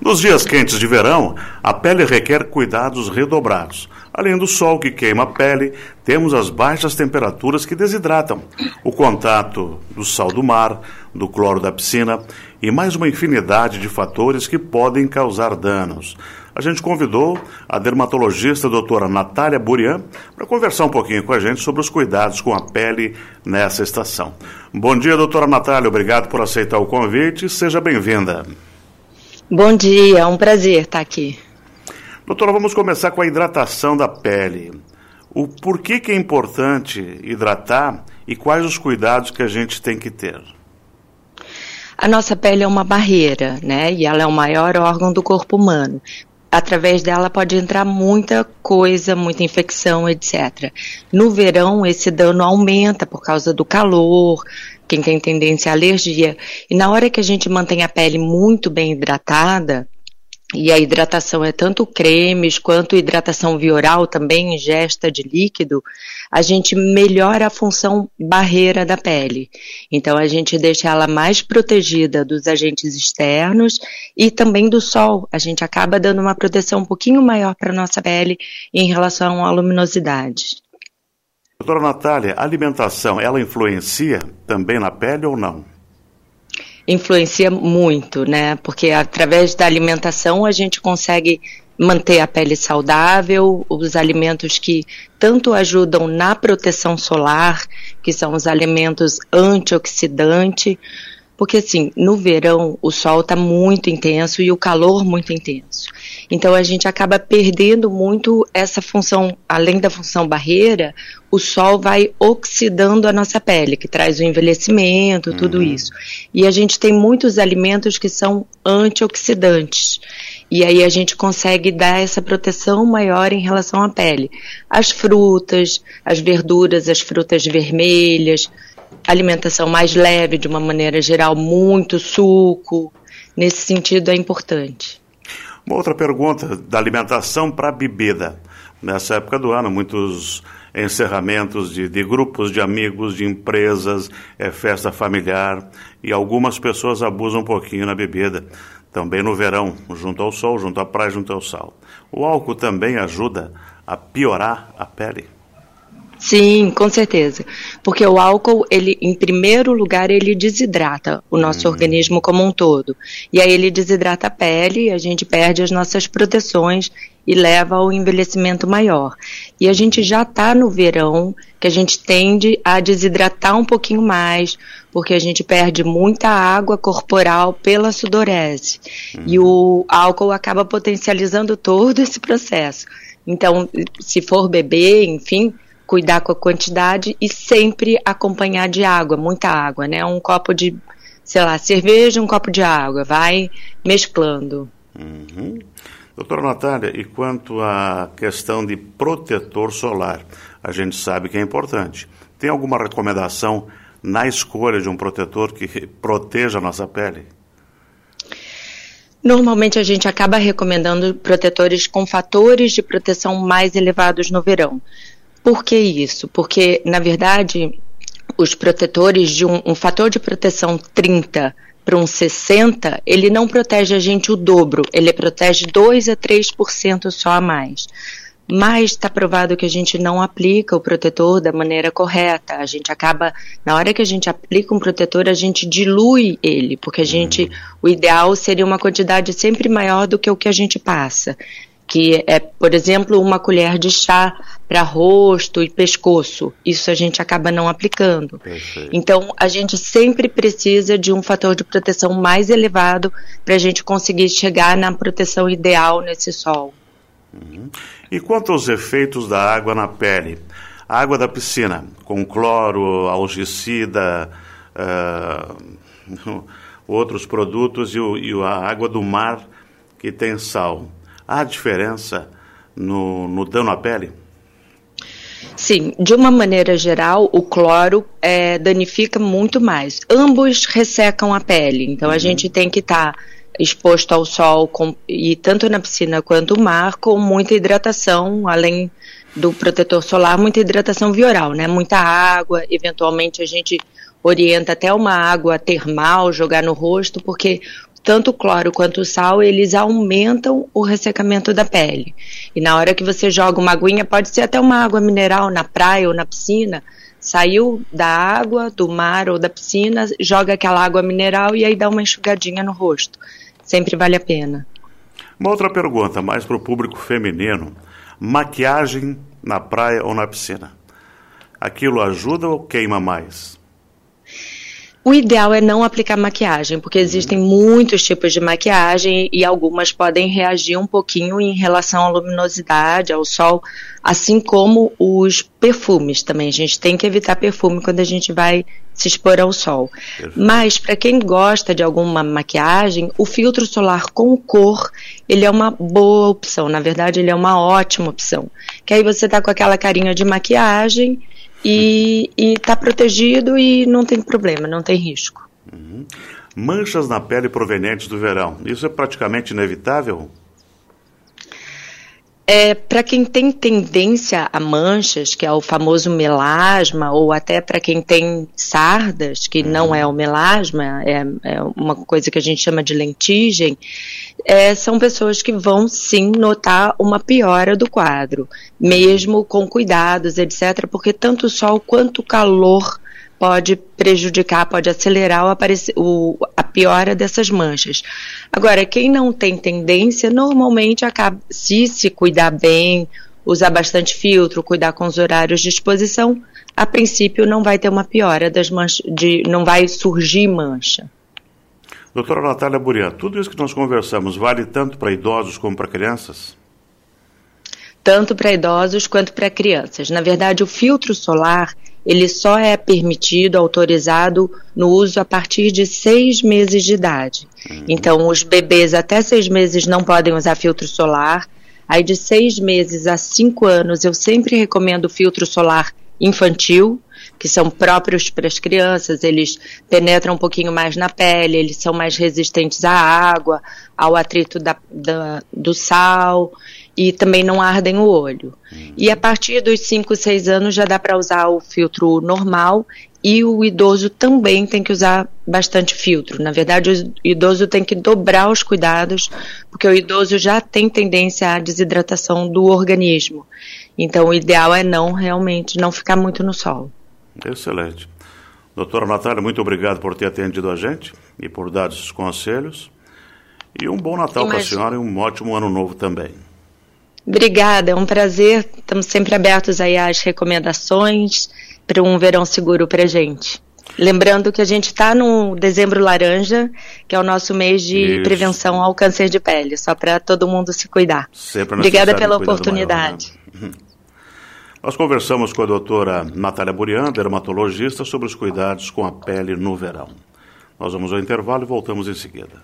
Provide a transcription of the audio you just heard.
Nos dias quentes de verão, a pele requer cuidados redobrados. Além do sol que queima a pele, temos as baixas temperaturas que desidratam, o contato do sal do mar, do cloro da piscina e mais uma infinidade de fatores que podem causar danos. A gente convidou a dermatologista doutora Natália Burian para conversar um pouquinho com a gente sobre os cuidados com a pele nessa estação. Bom dia, doutora Natália, obrigado por aceitar o convite e seja bem-vinda. Bom dia, é um prazer estar aqui. Doutora, vamos começar com a hidratação da pele. O porquê que é importante hidratar e quais os cuidados que a gente tem que ter? A nossa pele é uma barreira, né? E ela é o maior órgão do corpo humano. Através dela pode entrar muita coisa, muita infecção, etc. No verão, esse dano aumenta por causa do calor, quem tem tendência à alergia. E na hora que a gente mantém a pele muito bem hidratada, e a hidratação é tanto cremes quanto hidratação via oral, também ingesta de líquido, a gente melhora a função barreira da pele. Então a gente deixa ela mais protegida dos agentes externos e também do sol. A gente acaba dando uma proteção um pouquinho maior para a nossa pele em relação à luminosidade. Doutora Natália, a alimentação, ela influencia também na pele ou não? Influencia muito, né? Porque através da alimentação a gente consegue manter a pele saudável, os alimentos que tanto ajudam na proteção solar, que são os alimentos antioxidantes, porque assim, no verão o sol está muito intenso e o calor muito intenso. Então a gente acaba perdendo muito essa função, além da função barreira, o sol vai oxidando a nossa pele, que traz o envelhecimento, tudo uhum. isso. E a gente tem muitos alimentos que são antioxidantes. E aí a gente consegue dar essa proteção maior em relação à pele. As frutas, as verduras, as frutas vermelhas, alimentação mais leve de uma maneira geral, muito suco. Nesse sentido é importante. Uma outra pergunta da alimentação para a bebida. Nessa época do ano, muitos encerramentos de, de, grupos de amigos, de empresas, é, festa familiar e algumas pessoas abusam um pouquinho na bebida. Também no verão, junto ao sol, junto à praia, junto ao sal. O álcool também ajuda a piorar a pele. Sim, com certeza. Porque o álcool, ele, em primeiro lugar, ele desidrata o nosso uhum. organismo como um todo. E aí ele desidrata a pele, a gente perde as nossas proteções e leva ao envelhecimento maior. E a gente já está no verão, que a gente tende a desidratar um pouquinho mais, porque a gente perde muita água corporal pela sudorese. Uhum. E o álcool acaba potencializando todo esse processo. Então, se for beber, enfim, cuidar com a quantidade e sempre acompanhar de água, muita água, né? Um copo de, sei lá, cerveja, um copo de água, vai mesclando. Uhum. Doutora Natália, e quanto à questão de protetor solar, a gente sabe que é importante. Tem alguma recomendação na escolha de um protetor que proteja a nossa pele? Normalmente a gente acaba recomendando protetores com fatores de proteção mais elevados no verão. Por que isso? Porque, na verdade, os protetores de um, um fator de proteção 30 para um 60, ele não protege a gente o dobro, ele protege 2 a 3% só a mais. Mas está provado que a gente não aplica o protetor da maneira correta. A gente acaba, na hora que a gente aplica um protetor, a gente dilui ele, porque a gente, uhum. o ideal seria uma quantidade sempre maior do que o que a gente passa que é, por exemplo, uma colher de chá para rosto e pescoço. Isso a gente acaba não aplicando. Perfeito. Então, a gente sempre precisa de um fator de proteção mais elevado para a gente conseguir chegar na proteção ideal nesse sol. Uhum. E quanto aos efeitos da água na pele? A água da piscina, com cloro, algicida, uh, outros produtos, e, o, e a água do mar que tem sal Há diferença no, no dano à pele? Sim, de uma maneira geral, o cloro é, danifica muito mais. Ambos ressecam a pele, então uhum. a gente tem que estar tá exposto ao sol com, e tanto na piscina quanto no mar com muita hidratação, além do protetor solar, muita hidratação vioral, né? Muita água, eventualmente a gente orienta até uma água termal jogar no rosto, porque tanto o cloro quanto o sal, eles aumentam o ressecamento da pele. E na hora que você joga uma aguinha, pode ser até uma água mineral na praia ou na piscina, saiu da água, do mar ou da piscina, joga aquela água mineral e aí dá uma enxugadinha no rosto. Sempre vale a pena. Uma outra pergunta, mais para o público feminino: maquiagem na praia ou na piscina? Aquilo ajuda ou queima mais? O ideal é não aplicar maquiagem, porque existem muitos tipos de maquiagem e algumas podem reagir um pouquinho em relação à luminosidade, ao sol, assim como os perfumes também. A gente tem que evitar perfume quando a gente vai se expor ao sol. Mas para quem gosta de alguma maquiagem, o filtro solar com cor, ele é uma boa opção. Na verdade, ele é uma ótima opção. Que aí você tá com aquela carinha de maquiagem e está protegido e não tem problema, não tem risco. Uhum. Manchas na pele provenientes do verão, isso é praticamente inevitável? É, para quem tem tendência a manchas, que é o famoso melasma, ou até para quem tem sardas, que não é o melasma, é, é, uma coisa que a gente chama de lentigem, é, são pessoas que vão sim notar uma piora do quadro, mesmo com cuidados, etc., porque tanto o sol quanto o calor pode prejudicar, pode acelerar o aparecer, o, a piora dessas manchas. Agora, quem não tem tendência, normalmente acaba, se se cuidar bem, usar bastante filtro, cuidar com os horários de exposição, a princípio não vai ter uma piora das manchas, de, não vai surgir mancha. Doutora Natália Burian, tudo isso que nós conversamos vale tanto para idosos como para crianças? Tanto para idosos quanto para crianças. Na verdade, o filtro solar ele só é permitido, autorizado no uso a partir de seis meses de idade. Uhum. Então, os bebês até seis meses não podem usar filtro solar. Aí, de seis meses a cinco anos, eu sempre recomendo filtro solar infantil, que são próprios para as crianças, eles penetram um pouquinho mais na pele, eles são mais resistentes à água, ao atrito da, da, do sal e também não ardem o olho. Uhum. E a partir dos 5, 6 anos já dá para usar o filtro normal e o idoso também tem que usar bastante filtro. Na verdade, o idoso tem que dobrar os cuidados, porque o idoso já tem tendência à desidratação do organismo. Então, o ideal é não realmente não ficar muito no sol. Excelente. Doutora Natália, muito obrigado por ter atendido a gente e por dar esses conselhos. E um bom Natal para a senhora e um ótimo ano novo também. Obrigada, é um prazer. Estamos sempre abertos aí às recomendações para um verão seguro para gente. Lembrando que a gente está no dezembro laranja, que é o nosso mês de Isso. prevenção ao câncer de pele, só para todo mundo se cuidar. Sempre Obrigada pela oportunidade. Maior, né? Nós conversamos com a doutora Natália Burian, dermatologista, sobre os cuidados com a pele no verão. Nós vamos ao intervalo e voltamos em seguida.